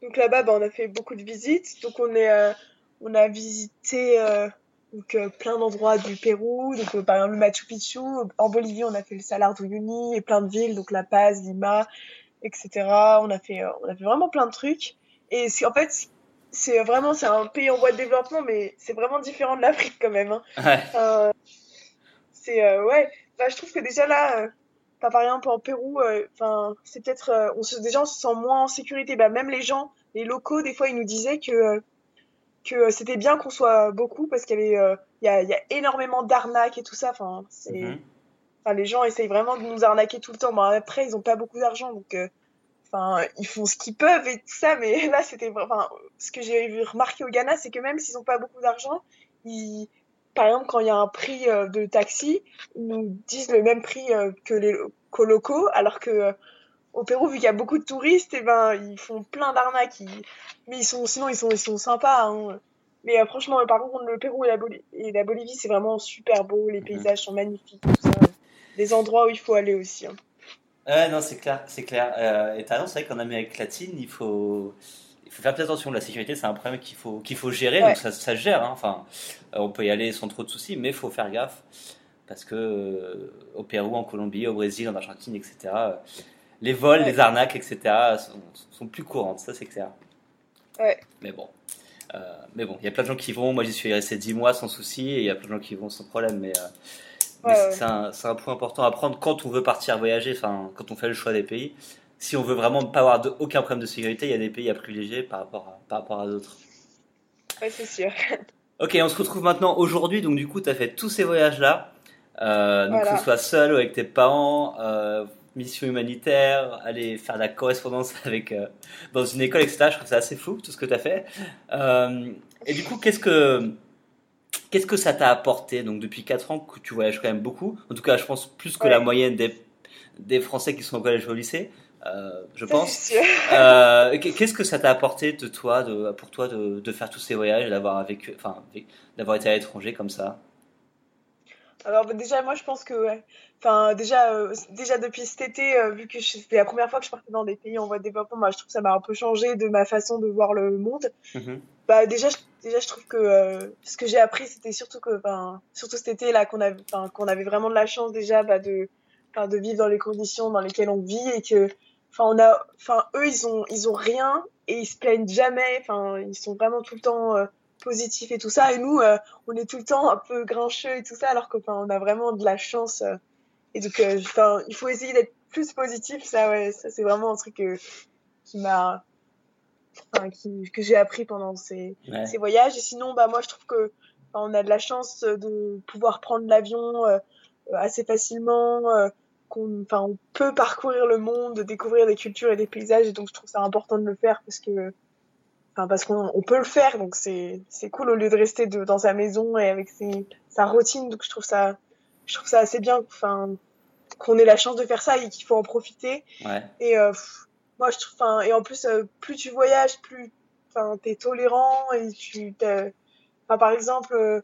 Donc là-bas, bah, on a fait beaucoup de visites. Donc on, est, euh, on a visité euh, donc, plein d'endroits du Pérou. Donc par exemple le Machu Picchu. En Bolivie, on a fait le Salar d'Uyuni et plein de villes. Donc La Paz, Lima, etc. On a fait, on a fait vraiment plein de trucs. Et en fait, c'est vraiment c'est un pays en voie de développement, mais c'est vraiment différent de l'Afrique quand même. Hein. Ouais. Euh, c'est euh, ouais, bah, je trouve que déjà là, euh, par exemple en Pérou, euh, enfin c'est peut-être, on se, déjà on se sent moins en sécurité. Bah, même les gens, les locaux, des fois ils nous disaient que que c'était bien qu'on soit beaucoup parce qu'il y avait il y a, y, a, énormément d'arnaques et tout ça. Enfin c'est mm-hmm. Enfin, les gens essayent vraiment de nous arnaquer tout le temps. Bon, après, ils ont pas beaucoup d'argent, donc Enfin, ils font ce qu'ils peuvent et tout ça, mais <laughs> là, c'était enfin, ce que j'ai remarqué au Ghana, c'est que même s'ils n'ont pas beaucoup d'argent, ils, par exemple, quand il y a un prix euh, de taxi, ils nous disent le même prix euh, que les locaux, alors que au Pérou, vu qu'il y a beaucoup de touristes, et ben ils font plein d'arnaques. Mais ils sont, sinon ils sont, ils sont sympas. Hein. Mais euh, franchement, par contre, le Pérou et la, et la Bolivie, c'est vraiment super beau. Les mhm. paysages sont magnifiques, tout ça. Des endroits où il faut aller aussi. Hein. Non, c'est clair, c'est clair. Euh, et t'as c'est vrai qu'en Amérique latine, il faut, il faut faire plus attention. La sécurité, c'est un problème qu'il faut, qu'il faut gérer. Donc ça, ça se gère. Hein. Enfin, euh, on peut y aller sans trop de soucis, mais il faut faire gaffe parce que euh, au Pérou, en Colombie, au Brésil, en Argentine, etc. les vols, les arnaques, etc. Sont, sont plus courantes. Ça, c'est clair. Ouais. Mais bon. mais bon, il y a plein de gens qui vont. Moi, j'y suis resté 10 mois sans souci, et il y a plein de gens qui vont sans problème. Mais c'est un, un, point important à prendre quand on veut partir voyager, enfin, quand on fait le choix des pays. Si on veut vraiment pas avoir de, aucun problème de sécurité, il y a des pays à privilégier par rapport à, par rapport à d'autres. Ouais, c'est sûr. <laughs> Ok, on se retrouve maintenant aujourd'hui. Donc, du coup, tu as fait tous ces voyages-là. Euh, donc, que ce soit seul ou avec tes parents, euh, mission humanitaire, aller faire de la correspondance <laughs> avec, euh, dans une école, etc. Je trouve ça assez fou, tout ce que tu as fait. Euh, et du coup, qu'est-ce que Qu'est-ce que ça t'a apporté donc depuis 4 ans que tu voyages quand même beaucoup? En tout cas, je pense plus que la moyenne des, des Français qui sont au collège ou au lycée, euh, je pense. Euh, Qu'est-ce que ça t'a apporté de toi, de, pour toi, de, de faire tous ces voyages, d'avoir enfin, d'avoir été à l'étranger comme ça? Alors bah, déjà, moi, je pense que, ouais. enfin, déjà, euh, déjà depuis cet été, euh, vu que c'était la première fois que je partais dans des pays en voie de développement, moi, je trouve que ça m'a un peu changé de ma façon de voir le monde. Mm Bah déjà, je déjà je trouve que euh, ce que j'ai appris c'était surtout que enfin surtout cet été là qu'on avait qu'on avait vraiment de la chance déjà bah, de de vivre dans les conditions dans lesquelles on vit et que enfin on a enfin eux ils ont ils ont rien et ils se plaignent jamais enfin ils sont vraiment tout le temps euh, positifs et tout ça et nous euh, on est tout le temps un peu grincheux et tout ça alors qu'on on a vraiment de la chance et donc enfin il faut essayer d'être plus positif ça ouais ça c'est vraiment un truc qui m'a que j'ai appris pendant ces, ces, voyages. Et sinon, bah, moi, je trouve que on a de la chance de pouvoir prendre l'avion euh, assez facilement, euh, qu'on, enfin, on peut parcourir le monde, découvrir des cultures et des paysages. Et donc, je trouve ça important de le faire parce que, enfin, parce qu'on on peut le faire. Donc, c'est, cool au lieu de rester de, dans sa maison et avec ses, sa routine. Donc, je trouve ça, je trouve ça assez bien, enfin, qu'on ait la chance de faire ça et qu'il faut en profiter. Ouais. Et euh, moi je trouve et en plus euh, plus tu voyages plus enfin t'es tolérant et tu par exemple euh,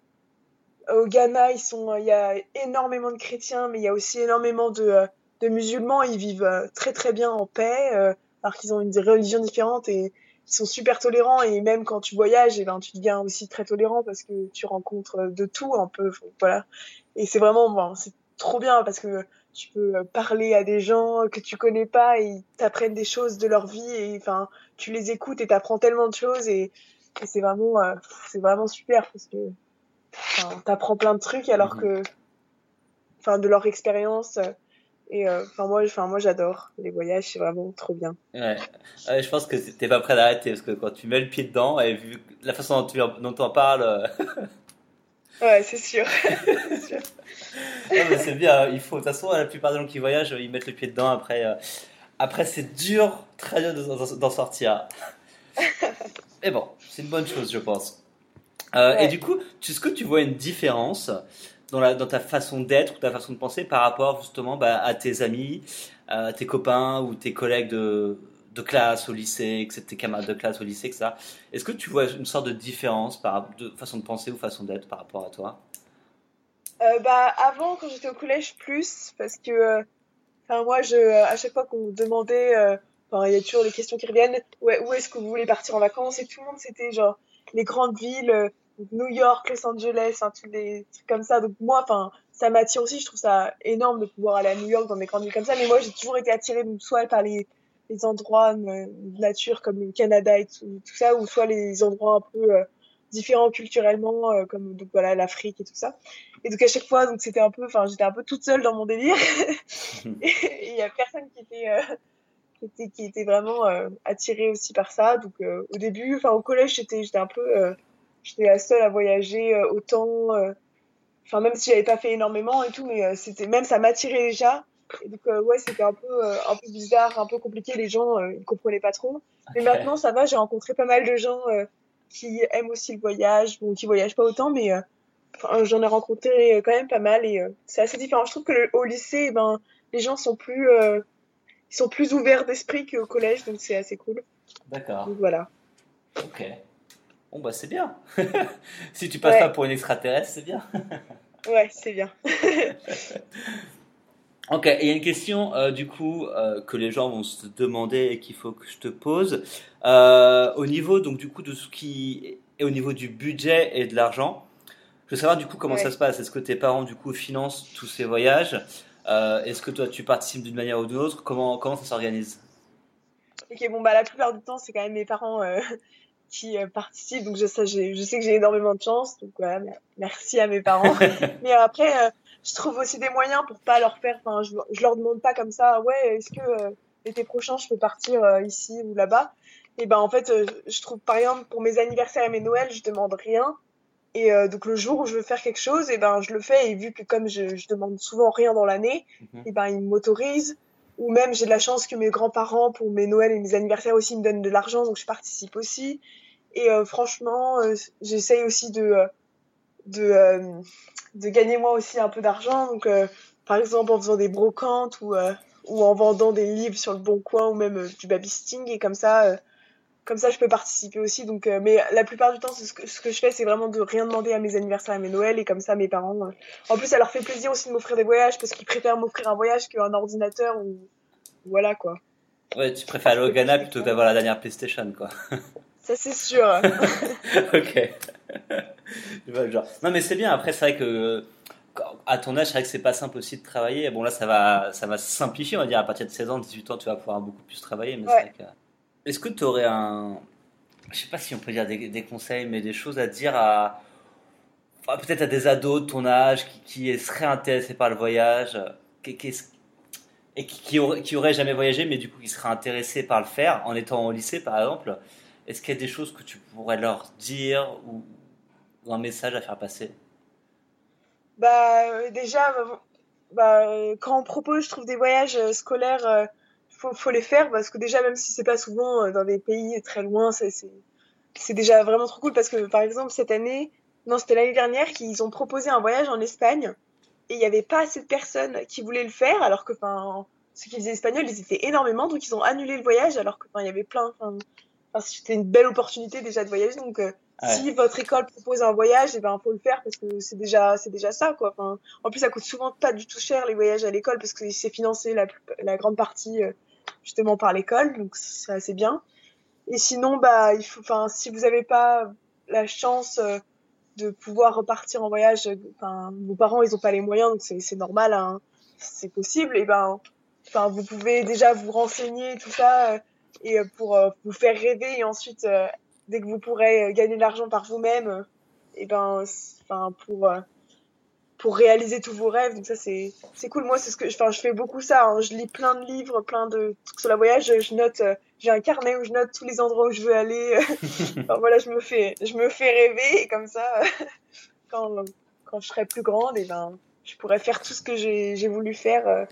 au Ghana il y a énormément de chrétiens mais il y a aussi énormément de de musulmans ils vivent très très bien en paix alors qu'ils ont une religion différente et ils sont super tolérants et même quand tu voyages et eh ben tu deviens aussi très tolérant parce que tu rencontres de tout un peu voilà et c'est vraiment bon, c'est trop bien parce que tu peux euh, parler à des gens que tu connais pas et ils t'apprennent des choses de leur vie et enfin tu les écoutes et t'apprends tellement de choses et, c'est vraiment euh, c'est vraiment super parce que t'apprends plein de trucs alors mhm. que enfin de leur expérience et euh, enfin moi enfin moi j'adore les voyages c'est vraiment trop bien ouais. je pense que t'es pas prêt d'arrêter parce que quand tu mets le pied dedans et vu la façon dont tu dont en parles <laughs> ouais c'est sûr, <laughs> sûr c'est bien, il faut. De toute façon, la plupart des gens qui voyagent, ils mettent le pied dedans. Après, euh, après c'est dur, très dur d'en sortir. <laughs> Mais bon, c'est une bonne chose, je pense. Euh, et du coup, est-ce que tu vois une différence dans, ta façon d'être ou ta façon de penser par rapport justement bah, à tes amis, à tes copains ou tes collègues de, classe au lycée, tes camarades de classe au lycée, etc. Est-ce que tu vois une sorte de différence de façon de penser ou façon d'être par rapport à toi? Euh, bah, avant, quand j'étais au collège, plus, parce que, euh, moi, euh, à chaque fois qu'on me demandait, il y a toujours des questions qui reviennent, où est-ce que vous voulez partir en vacances, et tout le monde, c'était genre les grandes villes, New York, Los Angeles, hein, tous les trucs comme ça. Donc, moi, enfin, ça m'attire aussi, je trouve ça énorme de pouvoir aller à New York dans des grandes villes comme ça, mais moi, j'ai toujours été attirée, soit par les, les endroits de nature comme le Canada et tout, tout ça, ou soit les endroits un peu différents culturellement, euh, comme donc voilà l'Afrique et tout ça. Et donc à chaque fois, donc c'était un peu, enfin j'étais un peu toute seule dans mon délire. <laughs> et il y a personne qui était, euh, qui était, qui était vraiment euh, attiré aussi par ça. Donc au début, enfin au collège, j'étais, j'étais un peu, j'étais la seule à voyager autant. Enfin même si j'avais pas fait énormément et tout, mais c'était même ça m'attirait déjà. Et donc ouais, c'était un peu, un peu bizarre, un peu compliqué. Les gens, ils comprenaient pas trop. Mais maintenant, ça va. J'ai rencontré pas mal de gens qui aiment aussi le voyage, bon, qui voyagent pas autant, mais euh, j'en ai rencontré quand même pas mal et euh, c'est assez différent. Je trouve que au lycée, ben, les gens sont plus, euh, ils sont plus ouverts d'esprit qu'au collège, donc c'est assez cool. D'accord. Donc voilà. Ok. Bon, bah c'est bien. <laughs> si tu passes pas pour une extraterrestre, c'est bien. <laughs> ouais, c'est bien. <laughs> ok, il y a une question euh, du coup euh, que les gens vont se demander et qu'il faut que je te pose. Euh, au niveau donc du coup de ce qui est au niveau du budget et de l'argent, je veux savoir du coup comment ça se passe. Est-ce que tes parents du coup financent tous ces voyages? Est-ce que toi tu participes d'une manière ou d'une autre? Comment comment ça s'organise? Ok, bon bah la plupart du temps c'est quand même mes parents qui euh, participent. Donc je sais, je sais que j'ai énormément de chance. Donc voilà, merci à mes parents. <laughs> Mais après, euh, je trouve aussi des moyens pour pas leur faire. Enfin, je, je leur demande pas comme ça. Ouais, est-ce que euh, l'été prochain je peux partir ici ou là-bas? Et ben en fait, je trouve par exemple pour mes anniversaires et mes Noëls, je demande rien. Et donc le jour où je veux faire quelque chose, et ben je le fais. Et vu que comme je, je demande souvent rien dans l'année, mhm. et ben ils m'autorisent ou même j'ai de la chance que mes grands-parents pour mes Noëls et mes anniversaires aussi me donnent de l'argent donc je participe aussi et euh, franchement, euh, j'essaye aussi de, euh, de, de gagner moi aussi un peu d'argent. Donc, par exemple, en faisant des brocantes ou, ou en vendant des livres sur le bon coin ou même du babysitting. Et comme ça, comme ça, je peux participer aussi. Donc, mais la plupart du temps, ce que, ce que je fais, c'est vraiment de rien demander à mes anniversaires et à mes Noëls. Et comme ça, mes parents. en plus, ça leur fait plaisir aussi de m'offrir des voyages parce qu'ils préfèrent m'offrir un voyage qu'un ordinateur ou voilà quoi. Ouais, tu préfères aller au Ghana plutôt que d'avoir la dernière PlayStation, quoi. Ça, c'est sûr. <laughs> ok. Non, mais c'est bien. Après, c'est vrai que à ton âge, c'est vrai que c'est pas simple aussi de travailler. Bon, là, ça va, ça va simplifier, on va dire. À partir de 16 ans, 18 ans, tu vas pouvoir beaucoup plus travailler. Mais que... Est-ce que tu aurais un. Je sais pas si on peut dire des, conseils, mais des choses à dire à. Peut-être à des ados de ton âge qui, qui seraient intéressés par le voyage et qui, qui, auraient, qui auraient jamais voyagé, mais du coup qui seraient intéressés par le faire en étant au lycée, par exemple? Est-ce qu'il y a des choses que tu pourrais leur dire ou, un message à faire passer? Bah euh, déjà, bah, quand on propose, je trouve des voyages euh, scolaires, euh, faut, faut, les faire parce que déjà, même si c'est pas souvent dans des pays très loin, c'est déjà vraiment trop cool parce que par exemple cette année, non c'était l'année dernière qu'ils ont proposé un voyage en Espagne et il n'y avait pas assez de personnes qui voulaient le faire alors que enfin ceux qui faisaient espagnol ils étaient énormément donc ils ont annulé le voyage alors que il y avait plein c'était une belle opportunité déjà de voyager. Donc, euh, si votre école propose un voyage, il eh ben, faut le faire parce que c'est déjà, c'est déjà ça, quoi. Enfin, en plus, ça coûte souvent pas du tout cher les voyages à l'école parce que c'est financé la, la grande partie euh, justement par l'école, donc c'est assez bien. Et sinon, bah, il faut, enfin, si vous n'avez pas la chance euh, de pouvoir repartir en voyage, vos parents, ils ont pas les moyens, donc c'est normal, hein, c'est possible. Et ben, enfin, vous pouvez déjà vous renseigner tout ça et euh, pour euh, vous faire rêver et ensuite euh, dès que vous pourrez gagner de l'argent par vous-même et ben enfin pour pour réaliser tous vos rêves. Donc ça c'est c'est cool. Moi c'est ce que enfin je fais beaucoup ça. Hein. Je lis plein de livres, plein de trucs sur la voyage. Je note, j'ai un carnet où je note tous les endroits où je veux aller. <laughs> <laughs> enfin, voilà, je me fais je me fais rêver et comme ça <laughs> quand quand je serai plus grande et ben je pourrais faire tout ce que j'ai voulu faire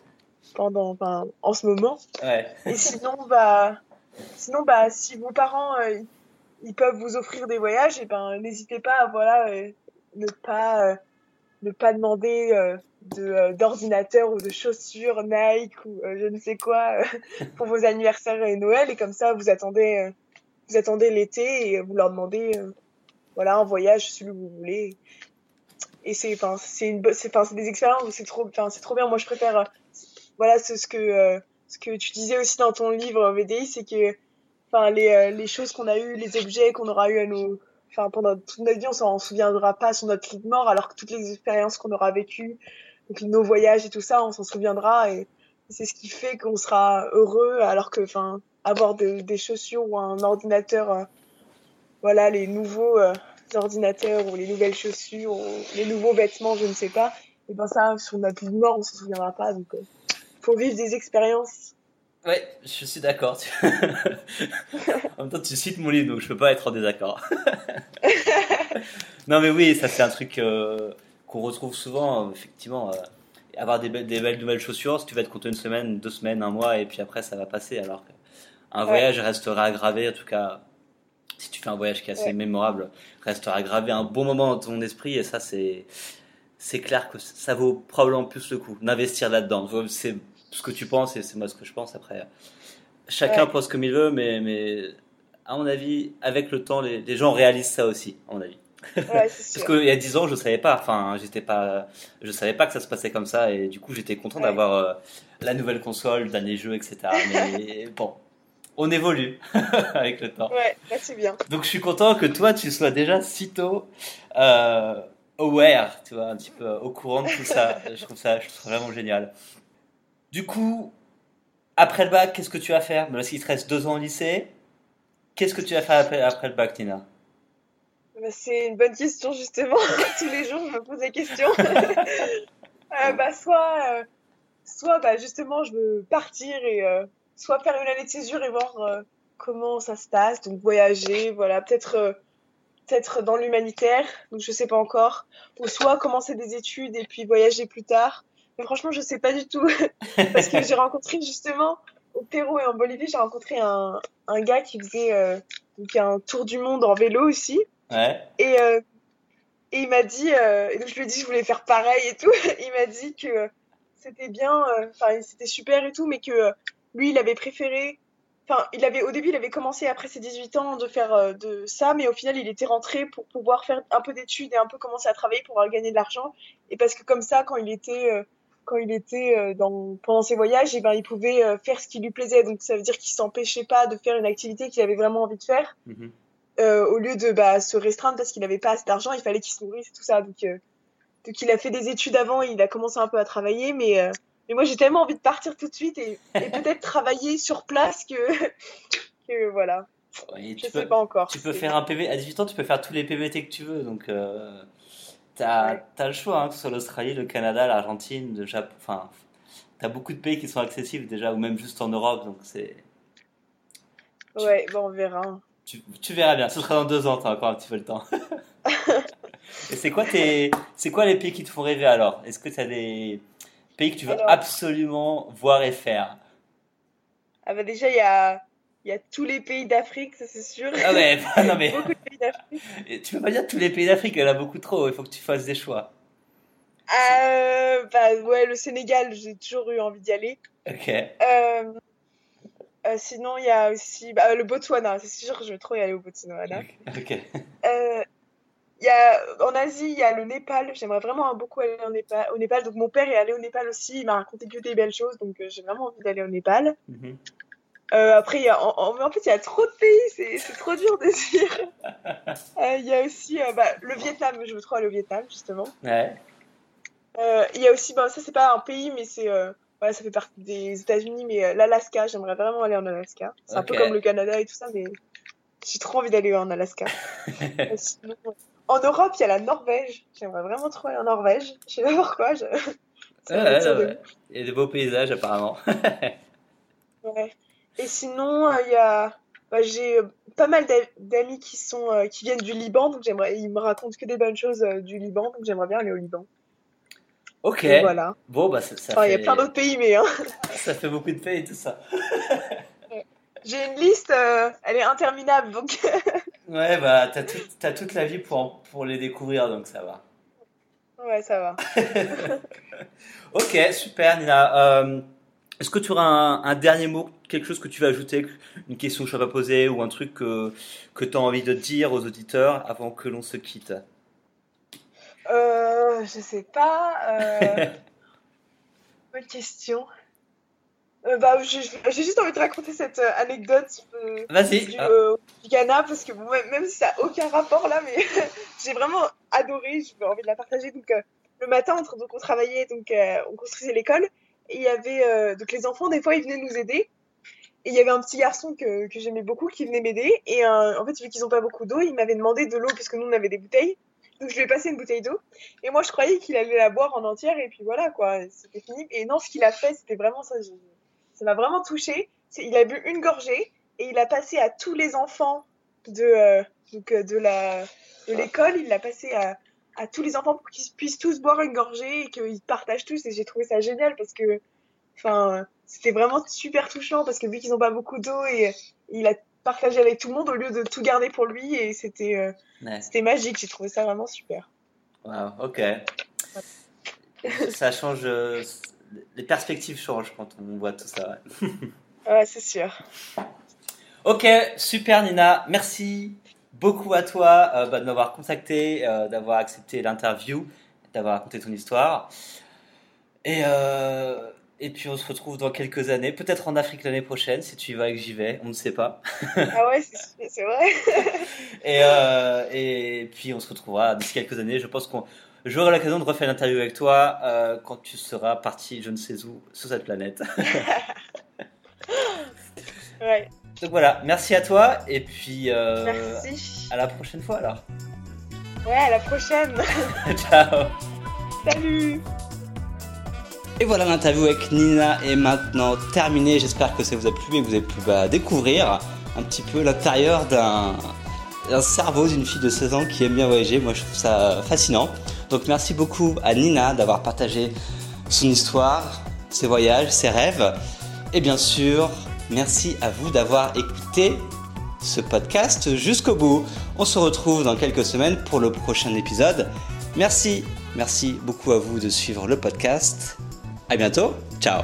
pendant enfin en ce moment. Ouais. Et sinon bah Sinon, bah, si vos parents euh, ils peuvent vous offrir des voyages, et eh ben n'hésitez pas à voilà euh, ne pas euh, ne pas demander de d'ordinateur ou de chaussures Nike ou je ne sais quoi pour vos anniversaires et Noël. Et comme ça vous attendez vous attendez l'été et vous leur demandez voilà un voyage celui que vous voulez. Et c'est c'est une c'est c'est des expériences c'est trop c'est trop bien. Moi je préfère voilà ce que ce que tu disais aussi dans ton livre VDI, c'est que enfin, les, euh, les choses qu'on a eues, les objets qu'on aura eu à nous, enfin, pendant toute notre vie, on s'en souviendra pas sur notre lit de mort, alors que toutes les expériences qu'on aura vécues, nos voyages et tout ça, on s'en souviendra et c'est ce qui fait qu'on sera heureux, alors que, enfin, avoir des chaussures ou un ordinateur, euh, voilà, les nouveaux euh, ordinateurs ou les nouvelles chaussures ou les nouveaux vêtements, je ne sais pas, et ben ça, sur notre lit de mort, on s'en souviendra pas, donc faut vivre des expériences. Ouais, je suis d'accord. <laughs> en même temps, tu cites mon livre, donc je peux pas être en désaccord. <laughs> non, mais oui, ça c'est un truc euh, qu'on retrouve souvent, effectivement. Euh, avoir des, des, belles nouvelles chaussures, si tu vas être content une semaine, deux semaines, un mois, et puis après ça va passer. Alors qu'un voyage restera gravé, en tout cas, si tu fais un voyage qui est assez mémorable, restera gravé un bon moment dans ton esprit, et ça c'est c'est clair que ça vaut probablement plus le coup d'investir là-dedans. C'est ce que tu penses et c'est moi ce que je pense après. Chacun pense comme il veut, mais, mais à mon avis, avec le temps, les, les gens réalisent ça aussi, à mon avis. <laughs> Parce qu'il y a 10 ans, je savais pas. Enfin, j'étais pas, je savais pas que ça se passait comme ça, et du coup, j'étais content d'avoir euh, la nouvelle console, dernier jeu, etc. <laughs> Mais bon, on évolue <laughs> avec le temps. Ouais, c'est bien. Donc, je suis content que toi, tu sois déjà si tôt euh, aware, tu vois, un petit peu au courant de tout ça. je trouve ça, je trouve ça vraiment génial. Du coup, après le bac, qu'est-ce que tu vas faire? Parce qu'il te reste deux ans au lycée. Qu'est-ce que tu vas faire après, après le bac, Tina? Bah, c'est une bonne question, justement. <laughs> Tous les jours, je me pose la question. <laughs> Euh, bah, soit, euh, soit bah, justement, je veux partir et euh, soit faire une année de césure et voir comment ça se passe. Donc, voyager, voilà, peut-être peut-être dans l'humanitaire, donc je sais pas encore. Ou soit commencer des études et puis voyager plus tard. Mais franchement, je sais pas du tout. <laughs> Parce que j'ai rencontré justement au Pérou et en Bolivie, j'ai rencontré un, un gars qui faisait donc un tour du monde en vélo aussi. Et, euh, et il m'a dit, euh, et donc je lui ai dit que je voulais faire pareil et tout. <laughs> il m'a dit que c'était bien, euh, enfin c'était super et tout, mais que lui il avait préféré. Enfin, il avait au début, il avait commencé après ses 18 ans de faire de ça, mais au final, il était rentré pour pouvoir faire un peu d'études et un peu commencer à travailler pour gagner de l'argent. Et parce que comme ça, quand il était quand il était dans, pendant ses voyages, et eh ben, il pouvait faire ce qui lui plaisait. Donc ça veut dire qu'il s'empêchait pas de faire une activité qu'il avait vraiment envie de faire. Mm-hmm. Euh, au lieu de bah, se restreindre parce qu'il n'avait pas assez d'argent, il fallait qu'il se nourrisse et tout ça. Donc, euh, donc il a fait des études avant, il a commencé un peu à travailler, mais, euh, mais moi j'ai tellement envie de partir tout de suite et, peut-être <laughs> travailler sur place que, <laughs> que voilà. je tu sais pas encore. Tu peux faire un PV à 18 ans, tu peux faire tous les PVT que tu veux, donc tu as, le choix, hein, que ce soit l'Australie, le Canada, l'Argentine, le Japon, enfin, tu as beaucoup de pays qui sont accessibles déjà, ou même juste en Europe, donc c'est. Ouais, bon, on verra. Tu, verras bien, ce sera dans deux ans, tu as encore un petit peu le temps. <laughs> et c'est quoi, tes, quoi les pays qui te font rêver alors? Est-ce que tu as des pays que tu veux absolument voir et faire? Ah bah déjà, il y a, y a tous les pays d'Afrique, ça c'est sûr. Ah ouais, <laughs> non mais... beaucoup de pays d'Afrique. <laughs> Tu peux pas dire tous les pays d'Afrique, il y en a beaucoup trop, il faut que tu fasses des choix. Euh, bah ouais, le Sénégal, j'ai toujours eu envie d'y aller. Ok. Euh, euh, sinon, il y a aussi bah, le Botswana. C'est sûr que je vais trop y aller au Botswana. Ok. Y a, en Asie, il y a le Népal. J'aimerais vraiment beaucoup aller au Népal, au Népal. Donc, mon père est allé au Népal aussi. Il m'a raconté que des belles choses. Donc, j'ai vraiment envie d'aller au Népal. Mhm. après, y a, en, en, fait, il y a trop de pays. C'est trop dur de dire. <laughs> Il y a aussi bah, le Vietnam. Je trop aller au Vietnam, justement. Ouais. Il y a aussi, bah, ça, c'est pas un pays, mais c'est ça fait partie des États-Unis, mais euh, l'Alaska, j'aimerais vraiment aller en Alaska. C'est un peu comme le Canada et tout ça, mais j'ai trop envie d'aller en Alaska. <laughs> en Europe, il y a la Norvège. J'aimerais vraiment trop aller en Norvège. Je sais pas pourquoi. Je... il y a des beaux paysages apparemment. <laughs> ouais. Et sinon, euh, il y a, bah, j'ai euh, pas mal d'amis qui sont qui viennent du Liban, donc j'aimerais, ils me racontent que des bonnes choses du Liban, donc j'aimerais bien aller au Liban. Ok. voilà. Bon, bah, ça, Il y a plein d'autres pays, mais. Hein. <laughs> ça fait beaucoup de pays, tout ça. J'ai une liste, euh, elle est interminable, donc. <laughs> ouais, bah, t'as, as toute la vie pour, pour les découvrir, donc ça va. Ouais, ça va. <laughs> ok, super, Nina. Euh, est-ce que tu auras un, dernier mot, quelque chose que tu veux ajouter, une question que je n'ai pas posée ou un truc que, que tu as envie de dire aux auditeurs avant que l'on se quitte? Euh, je sais pas. <laughs> Euh... Bonne question. Euh, bah, j'ai juste envie de raconter cette euh, anecdote euh, du, ah. du, Ghana parce que même si ça n'a aucun rapport là, mais <laughs> j'ai vraiment adoré, j'ai envie de la partager. Donc le matin, on, donc on travaillait, donc on construisait l'école et il y avait donc les enfants des fois ils venaient nous aider et il y avait un petit garçon que, que j'aimais beaucoup qui venait m'aider et en fait vu qu'ils n'ont pas beaucoup d'eau, il m'avait demandé de l'eau puisque nous on avait des bouteilles donc je lui ai passé une bouteille d'eau. Et moi, je croyais qu'il allait la boire en entière. Et puis voilà, quoi. C'était fini. Et non, ce qu'il a fait, c'était vraiment ça. Ça m'a vraiment touché. Il a bu une gorgée et il a passé à tous les enfants de, euh, donc, euh, de la de l'école. Il l'a passé à, à tous les enfants pour qu'ils puissent tous boire une gorgée et qu'ils partagent tous. Et j'ai trouvé ça génial parce que, enfin, c'était vraiment super touchant parce que vu qu'ils n'ont pas beaucoup d'eau et il a partager avec tout le monde au lieu de tout garder pour lui et c'était euh, c'était magique j'ai trouvé ça vraiment super wow, ok ça change. euh, les perspectives changent quand on voit tout ça. ouais. <laughs> Ouais, c'est sûr. Ok, super Nina, merci beaucoup à toi euh, bah, de m'avoir contacté, euh, d'avoir accepté l'interview, d'avoir raconté ton histoire. Et, euh, et puis on se retrouve dans quelques années, peut-être en Afrique l'année prochaine, si tu y vas et que j'y vais, on ne sait pas. Ah ouais, c'est vrai. <laughs> Et, et puis on se retrouvera d'ici quelques années. Je pense qu'on j'aurai l'occasion de refaire l'interview avec toi quand tu seras parti, je ne sais où, sur cette planète. <laughs> Ouais. Donc voilà, merci à toi et puis euh, Merci. à la prochaine fois alors. Ouais, à la prochaine. <laughs> Ciao. Salut. Et voilà, l'interview avec Nina est maintenant terminée. J'espère que ça vous a plu et que vous avez pu bah, découvrir un petit peu l'intérieur d'un d'un cerveau d'une fille de 16 ans qui aime bien voyager. Moi, je trouve ça fascinant. Donc, merci beaucoup à Nina d'avoir partagé son histoire, ses voyages, ses rêves. Et bien sûr, merci à vous d'avoir écouté ce podcast jusqu'au bout. On se retrouve dans quelques semaines pour le prochain épisode. Merci, merci beaucoup à vous de suivre le podcast. À bientôt. Ciao.